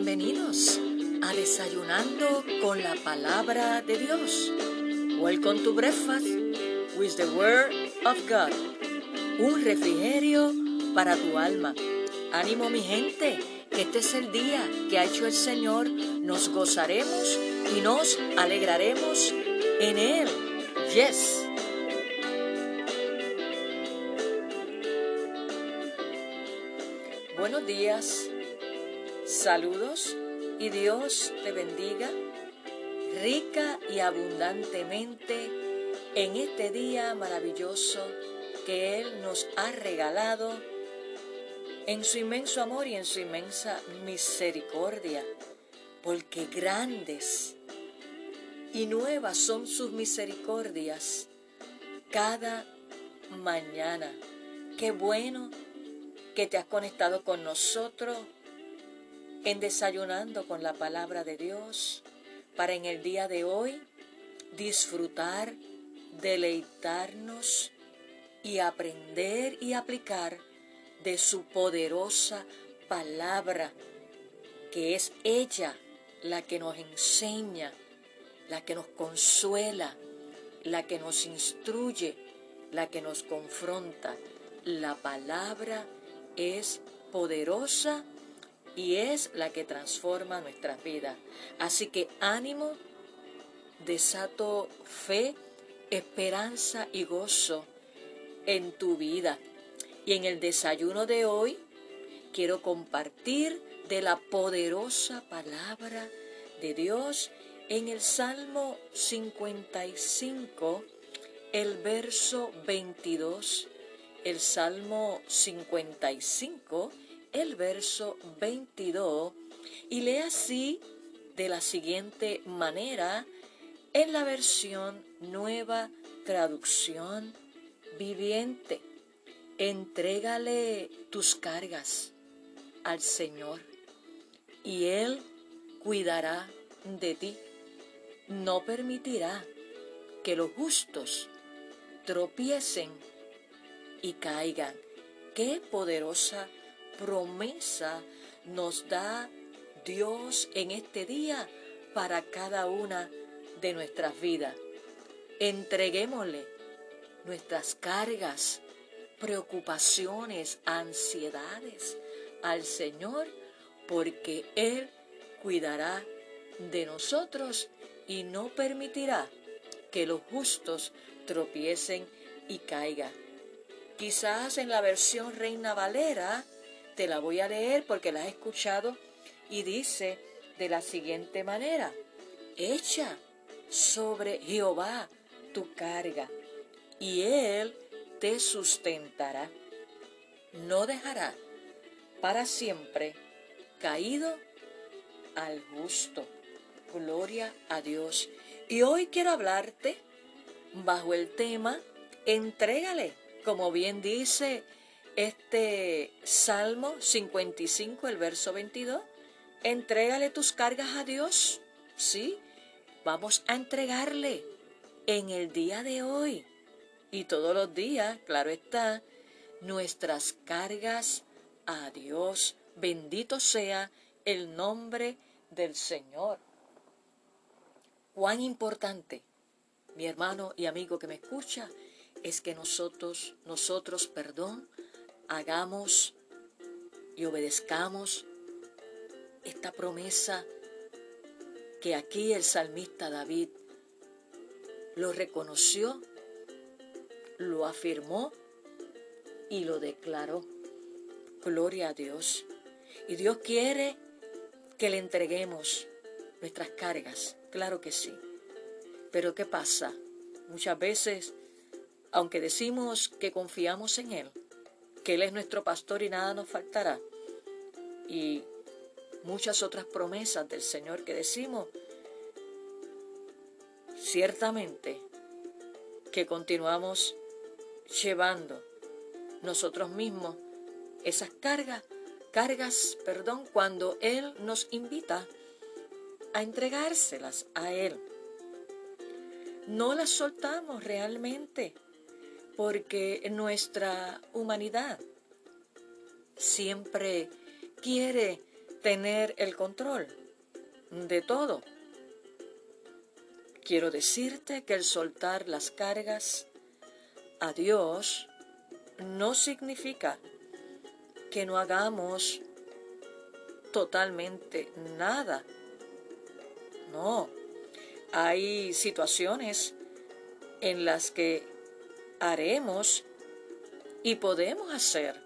Bienvenidos a Desayunando con la Palabra de Dios. Welcome to Breakfast with the Word of God. Un refrigerio para tu alma. Ánimo mi gente, que este es el día que ha hecho el Señor. Nos gozaremos y nos alegraremos en Él. Yes. Buenos días, saludos y Dios te bendiga rica y abundantemente en este día maravilloso que Él nos ha regalado en su inmenso amor y en su inmensa misericordia, porque grandes y nuevas son sus misericordias cada mañana. Qué bueno que te has conectado con nosotros en desayunando con la palabra de Dios para en el día de hoy disfrutar, deleitarnos y aprender y aplicar de su poderosa palabra, que es ella la que nos enseña, la que nos consuela, la que nos instruye, la que nos confronta. La palabra es poderosa y es la que transforma nuestras vidas. Así que ánimo, desato fe, esperanza y gozo en tu vida. Y en el desayuno de hoy quiero compartir de la poderosa palabra de Dios en el Salmo 55, el verso 22 el Salmo 55, el verso 22, y lee así de la siguiente manera en la versión nueva traducción viviente. Entrégale tus cargas al Señor y Él cuidará de ti. No permitirá que los justos tropiecen y caigan. Qué poderosa promesa nos da Dios en este día para cada una de nuestras vidas. Entreguémosle nuestras cargas, preocupaciones, ansiedades al Señor, porque Él cuidará de nosotros y no permitirá que los justos tropiecen y caigan. Quizás en la versión Reina Valera, te la voy a leer porque la he escuchado y dice de la siguiente manera, echa sobre Jehová tu carga y él te sustentará. No dejará para siempre caído al justo. Gloria a Dios. Y hoy quiero hablarte bajo el tema, entrégale como bien dice este Salmo 55, el verso 22, entrégale tus cargas a Dios. Sí, vamos a entregarle en el día de hoy y todos los días, claro está, nuestras cargas a Dios. Bendito sea el nombre del Señor. Cuán importante, mi hermano y amigo que me escucha, es que nosotros, nosotros, perdón, hagamos y obedezcamos esta promesa que aquí el salmista David lo reconoció, lo afirmó y lo declaró. Gloria a Dios. Y Dios quiere que le entreguemos nuestras cargas, claro que sí. Pero ¿qué pasa? Muchas veces aunque decimos que confiamos en Él, que Él es nuestro pastor y nada nos faltará, y muchas otras promesas del Señor que decimos, ciertamente que continuamos llevando nosotros mismos esas cargas, cargas, perdón, cuando Él nos invita a entregárselas a Él. No las soltamos realmente porque nuestra humanidad siempre quiere tener el control de todo. Quiero decirte que el soltar las cargas a Dios no significa que no hagamos totalmente nada. No, hay situaciones en las que haremos y podemos hacer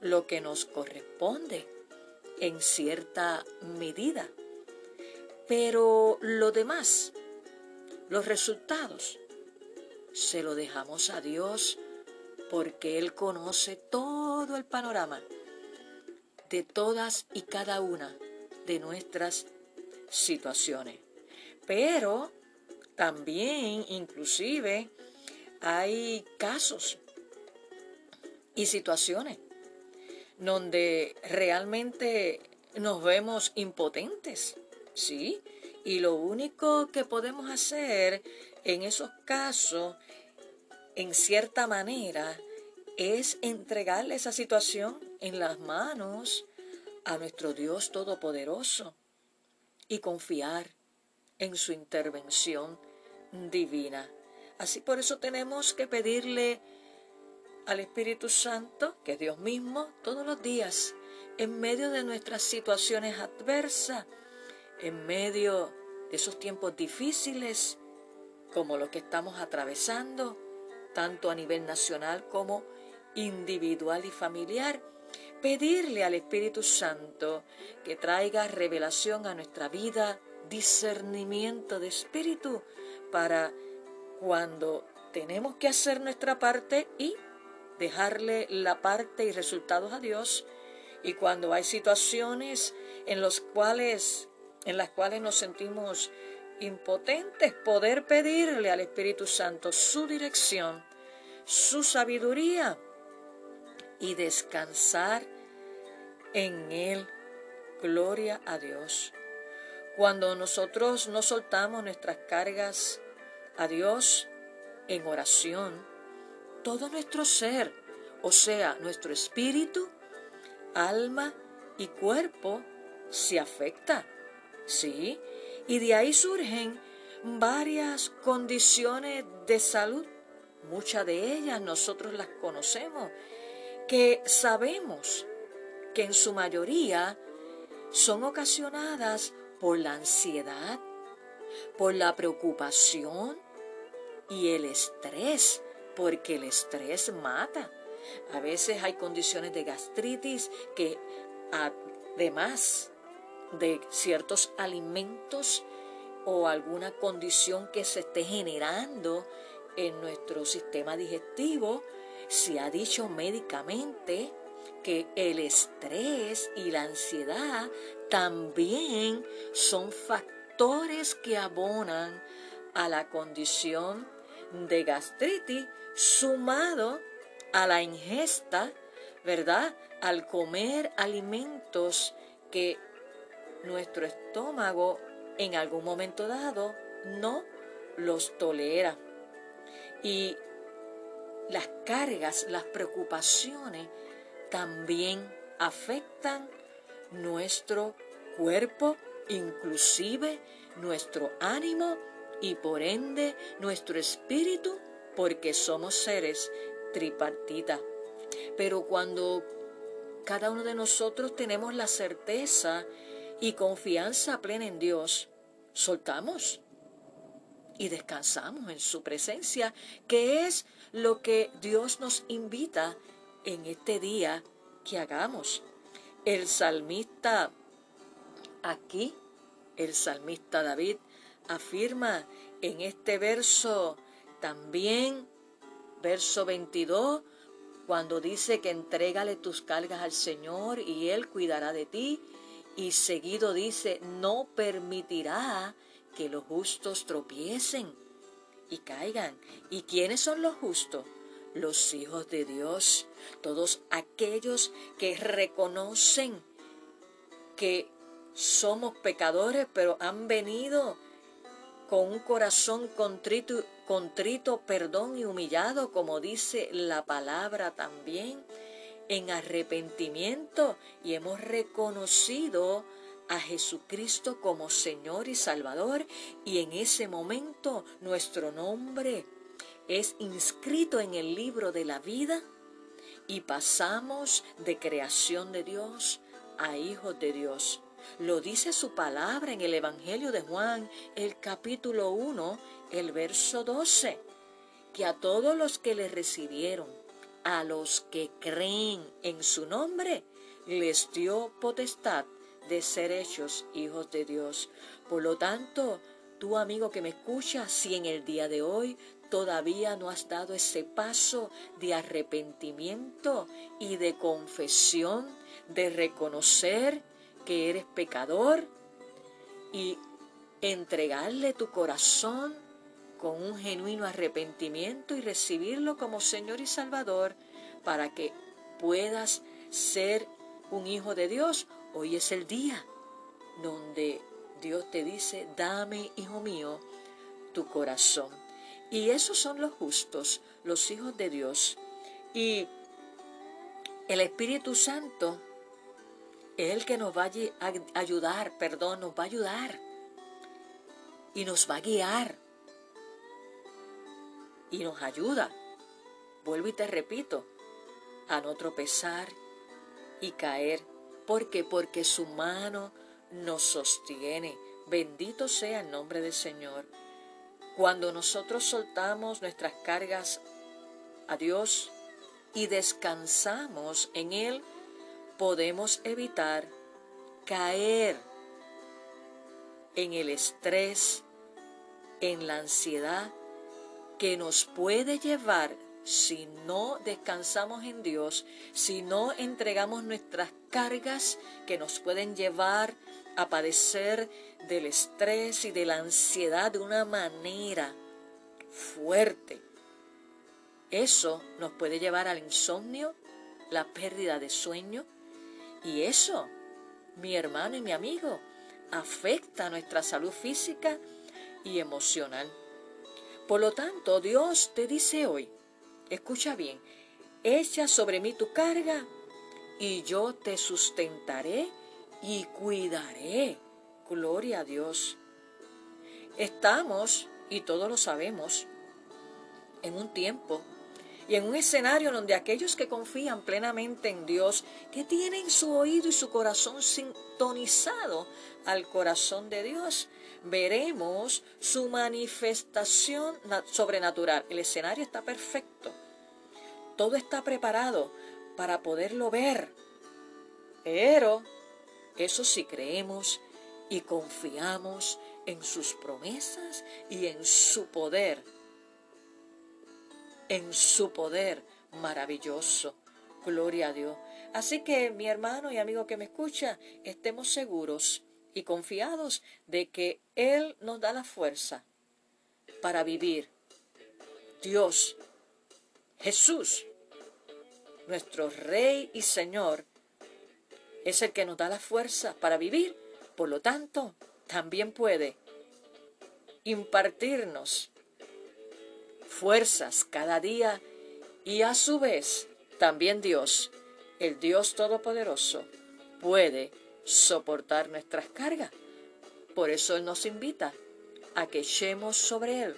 lo que nos corresponde en cierta medida. Pero lo demás, los resultados, se lo dejamos a Dios porque Él conoce todo el panorama de todas y cada una de nuestras situaciones. Pero también, inclusive, hay casos y situaciones donde realmente nos vemos impotentes, ¿sí? Y lo único que podemos hacer en esos casos, en cierta manera, es entregarle esa situación en las manos a nuestro Dios Todopoderoso y confiar en su intervención divina. Así por eso tenemos que pedirle al Espíritu Santo, que es Dios mismo, todos los días, en medio de nuestras situaciones adversas, en medio de esos tiempos difíciles, como los que estamos atravesando, tanto a nivel nacional como individual y familiar, pedirle al Espíritu Santo que traiga revelación a nuestra vida, discernimiento de espíritu, para cuando tenemos que hacer nuestra parte y dejarle la parte y resultados a Dios y cuando hay situaciones en los cuales en las cuales nos sentimos impotentes poder pedirle al Espíritu Santo su dirección, su sabiduría y descansar en él. Gloria a Dios. Cuando nosotros no soltamos nuestras cargas a Dios en oración, todo nuestro ser, o sea, nuestro espíritu, alma y cuerpo, se afecta. ¿Sí? Y de ahí surgen varias condiciones de salud. Muchas de ellas nosotros las conocemos, que sabemos que en su mayoría son ocasionadas por la ansiedad, por la preocupación y el estrés porque el estrés mata. A veces hay condiciones de gastritis que además de ciertos alimentos o alguna condición que se esté generando en nuestro sistema digestivo, se ha dicho médicamente que el estrés y la ansiedad también son factores que abonan a la condición de gastritis sumado a la ingesta, ¿verdad? Al comer alimentos que nuestro estómago en algún momento dado no los tolera. Y las cargas, las preocupaciones también afectan nuestro cuerpo, inclusive nuestro ánimo y por ende nuestro espíritu porque somos seres tripartitas. Pero cuando cada uno de nosotros tenemos la certeza y confianza plena en Dios, soltamos y descansamos en su presencia, que es lo que Dios nos invita en este día que hagamos. El salmista aquí, el salmista David, afirma en este verso también, verso 22, cuando dice que entrégale tus cargas al Señor y Él cuidará de ti. Y seguido dice, no permitirá que los justos tropiecen y caigan. ¿Y quiénes son los justos? Los hijos de Dios, todos aquellos que reconocen que somos pecadores, pero han venido con un corazón contrito, contrito, perdón y humillado, como dice la palabra también, en arrepentimiento y hemos reconocido a Jesucristo como Señor y Salvador y en ese momento nuestro nombre es inscrito en el libro de la vida y pasamos de creación de Dios a hijos de Dios. Lo dice su palabra en el Evangelio de Juan, el capítulo 1, el verso 12, que a todos los que le recibieron, a los que creen en su nombre, les dio potestad de ser hechos hijos de Dios. Por lo tanto, tú amigo que me escuchas, si en el día de hoy todavía no has dado ese paso de arrepentimiento y de confesión, de reconocer que eres pecador y entregarle tu corazón con un genuino arrepentimiento y recibirlo como Señor y Salvador para que puedas ser un hijo de Dios, hoy es el día donde Dios te dice, dame, hijo mío, tu corazón. Y esos son los justos, los hijos de Dios. Y el Espíritu Santo el que nos va a ayudar, perdón, nos va a ayudar. Y nos va a guiar. Y nos ayuda. Vuelvo y te repito, a no tropezar y caer. ¿Por qué? Porque su mano nos sostiene. Bendito sea el nombre del Señor. Cuando nosotros soltamos nuestras cargas a Dios y descansamos en Él, podemos evitar caer en el estrés, en la ansiedad que nos puede llevar si no descansamos en Dios, si no entregamos nuestras cargas que nos pueden llevar a padecer del estrés y de la ansiedad de una manera fuerte. Eso nos puede llevar al insomnio, la pérdida de sueño y eso, mi hermano y mi amigo, afecta nuestra salud física y emocional. Por lo tanto, Dios te dice hoy, escucha bien, echa sobre mí tu carga y yo te sustentaré y cuidaré. Gloria a Dios. Estamos, y todos lo sabemos, en un tiempo y en un escenario donde aquellos que confían plenamente en Dios, que tienen su oído y su corazón sintonizado al corazón de Dios, veremos su manifestación sobrenatural. El escenario está perfecto. Todo está preparado para poderlo ver. Pero eso sí creemos y confiamos en sus promesas y en su poder. En su poder maravilloso. Gloria a Dios. Así que mi hermano y amigo que me escucha, estemos seguros y confiados de que Él nos da la fuerza para vivir. Dios, Jesús, nuestro Rey y Señor, es el que nos da la fuerza para vivir. Por lo tanto, también puede impartirnos fuerzas cada día y a su vez también Dios, el Dios Todopoderoso, puede soportar nuestras cargas. Por eso Él nos invita a que echemos sobre Él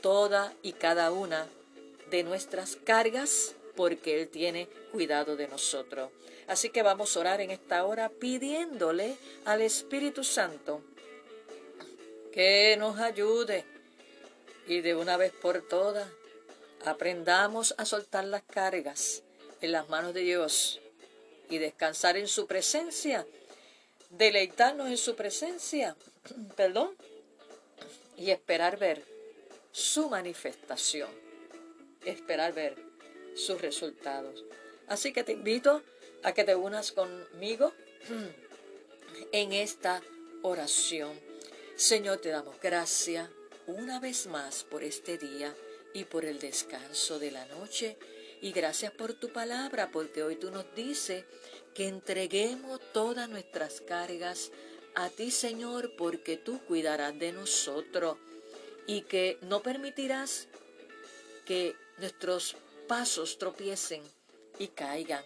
toda y cada una de nuestras cargas porque Él tiene cuidado de nosotros. Así que vamos a orar en esta hora pidiéndole al Espíritu Santo que nos ayude y de una vez por todas aprendamos a soltar las cargas en las manos de Dios y descansar en su presencia, deleitarnos en su presencia, perdón, y esperar ver su manifestación, esperar ver sus resultados. Así que te invito a que te unas conmigo en esta oración. Señor, te damos gracias una vez más por este día y por el descanso de la noche. Y gracias por tu palabra, porque hoy tú nos dices que entreguemos todas nuestras cargas a ti, Señor, porque tú cuidarás de nosotros y que no permitirás que nuestros pasos tropiecen y caigan.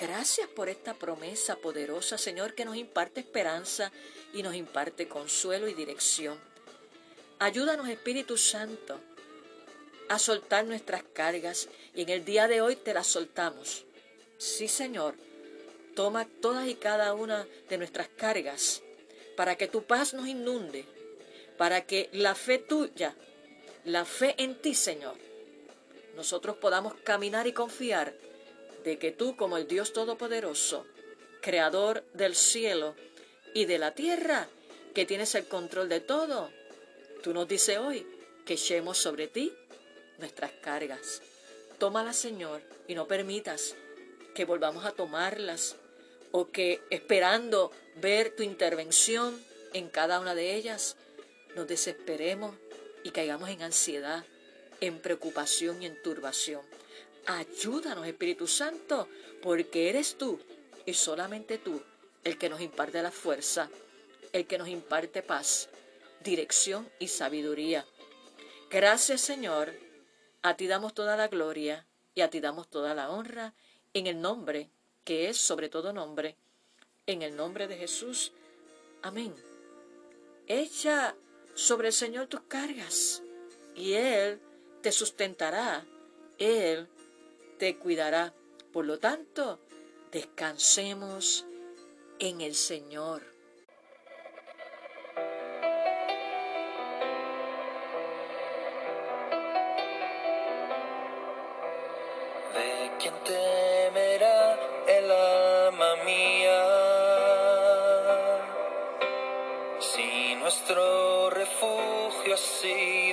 Gracias por esta promesa poderosa, Señor, que nos imparte esperanza y nos imparte consuelo y dirección. Ayúdanos, Espíritu Santo, a soltar nuestras cargas y en el día de hoy te las soltamos. Sí, Señor, toma todas y cada una de nuestras cargas para que tu paz nos inunde, para que la fe tuya, la fe en ti, Señor, nosotros podamos caminar y confiar de que tú, como el Dios Todopoderoso, Creador del cielo y de la tierra, que tienes el control de todo, tú nos dices hoy que echemos sobre ti nuestras cargas. Tómalas, Señor, y no permitas que volvamos a tomarlas o que esperando ver tu intervención en cada una de ellas, nos desesperemos y caigamos en ansiedad, en preocupación y en turbación. Ayúdanos, Espíritu Santo, porque eres tú y solamente tú el que nos imparte la fuerza, el que nos imparte paz, dirección y sabiduría. Gracias, Señor. A ti damos toda la gloria y a ti damos toda la honra en el nombre que es sobre todo nombre, en el nombre de Jesús. Amén. Echa sobre el Señor tus cargas y Él te sustentará, Él te cuidará. Por lo tanto, descansemos en el Señor. see.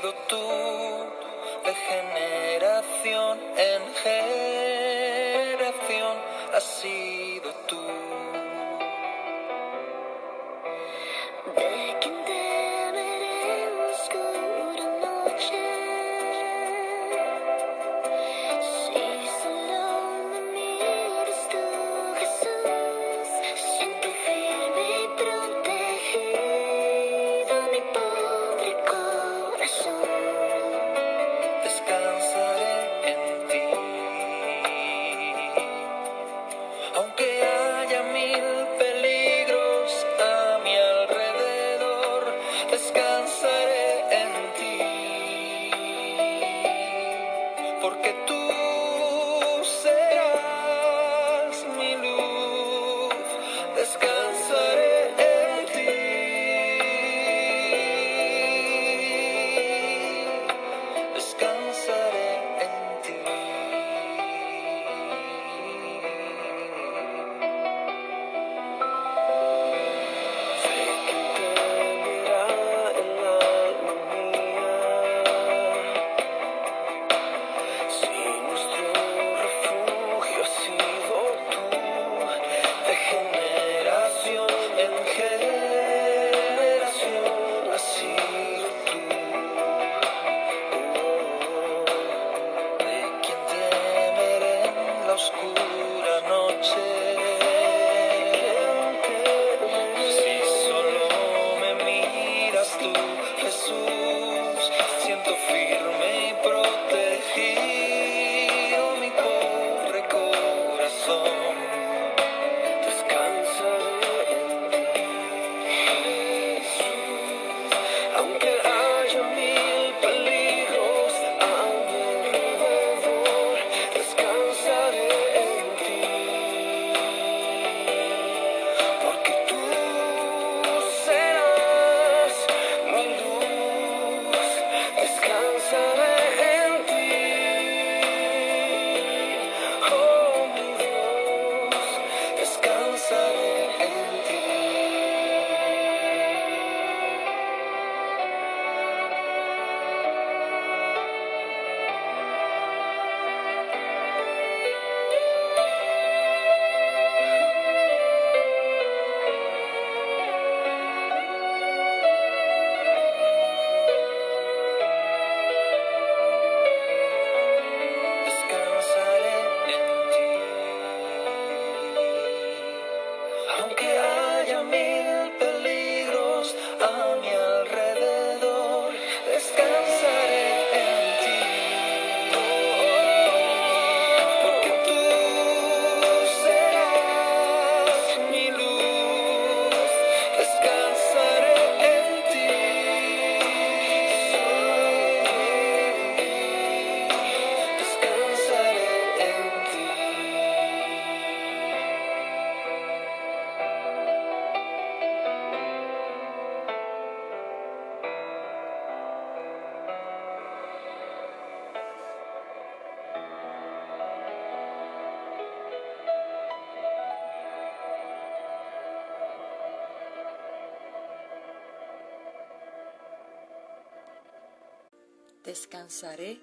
Descansaré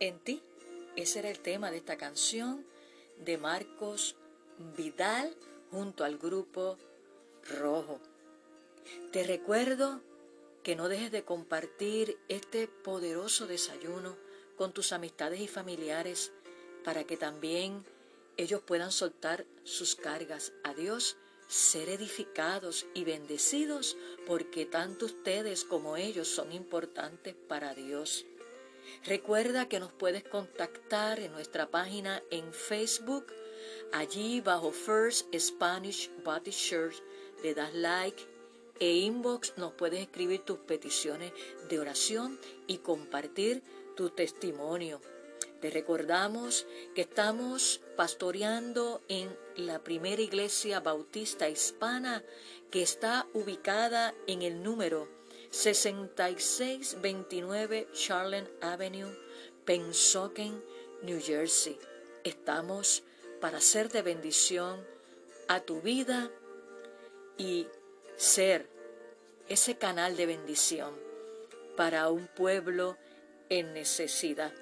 en ti. Ese era el tema de esta canción de Marcos Vidal junto al grupo Rojo. Te recuerdo que no dejes de compartir este poderoso desayuno con tus amistades y familiares para que también ellos puedan soltar sus cargas a Dios, ser edificados y bendecidos, porque tanto ustedes como ellos son importantes para Dios. Recuerda que nos puedes contactar en nuestra página en Facebook, allí bajo First Spanish Baptist Church, le das like e inbox nos puedes escribir tus peticiones de oración y compartir tu testimonio. Te recordamos que estamos pastoreando en la primera iglesia bautista hispana que está ubicada en el número 6629 Charlotte Avenue, Pensoken, New Jersey. Estamos para ser de bendición a tu vida y ser ese canal de bendición para un pueblo en necesidad.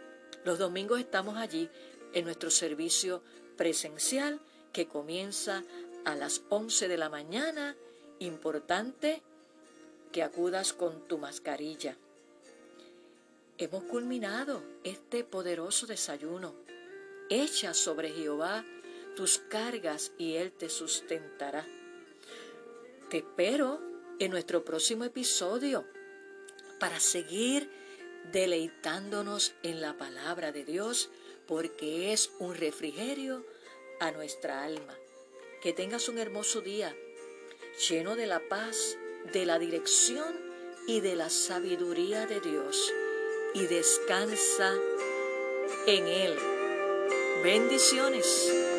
Los domingos estamos allí en nuestro servicio presencial que comienza a las 11 de la mañana. Importante que acudas con tu mascarilla. Hemos culminado este poderoso desayuno. Echa sobre Jehová tus cargas y Él te sustentará. Te espero en nuestro próximo episodio para seguir deleitándonos en la palabra de Dios porque es un refrigerio a nuestra alma. Que tengas un hermoso día lleno de la paz, de la dirección y de la sabiduría de Dios y descansa en Él. Bendiciones.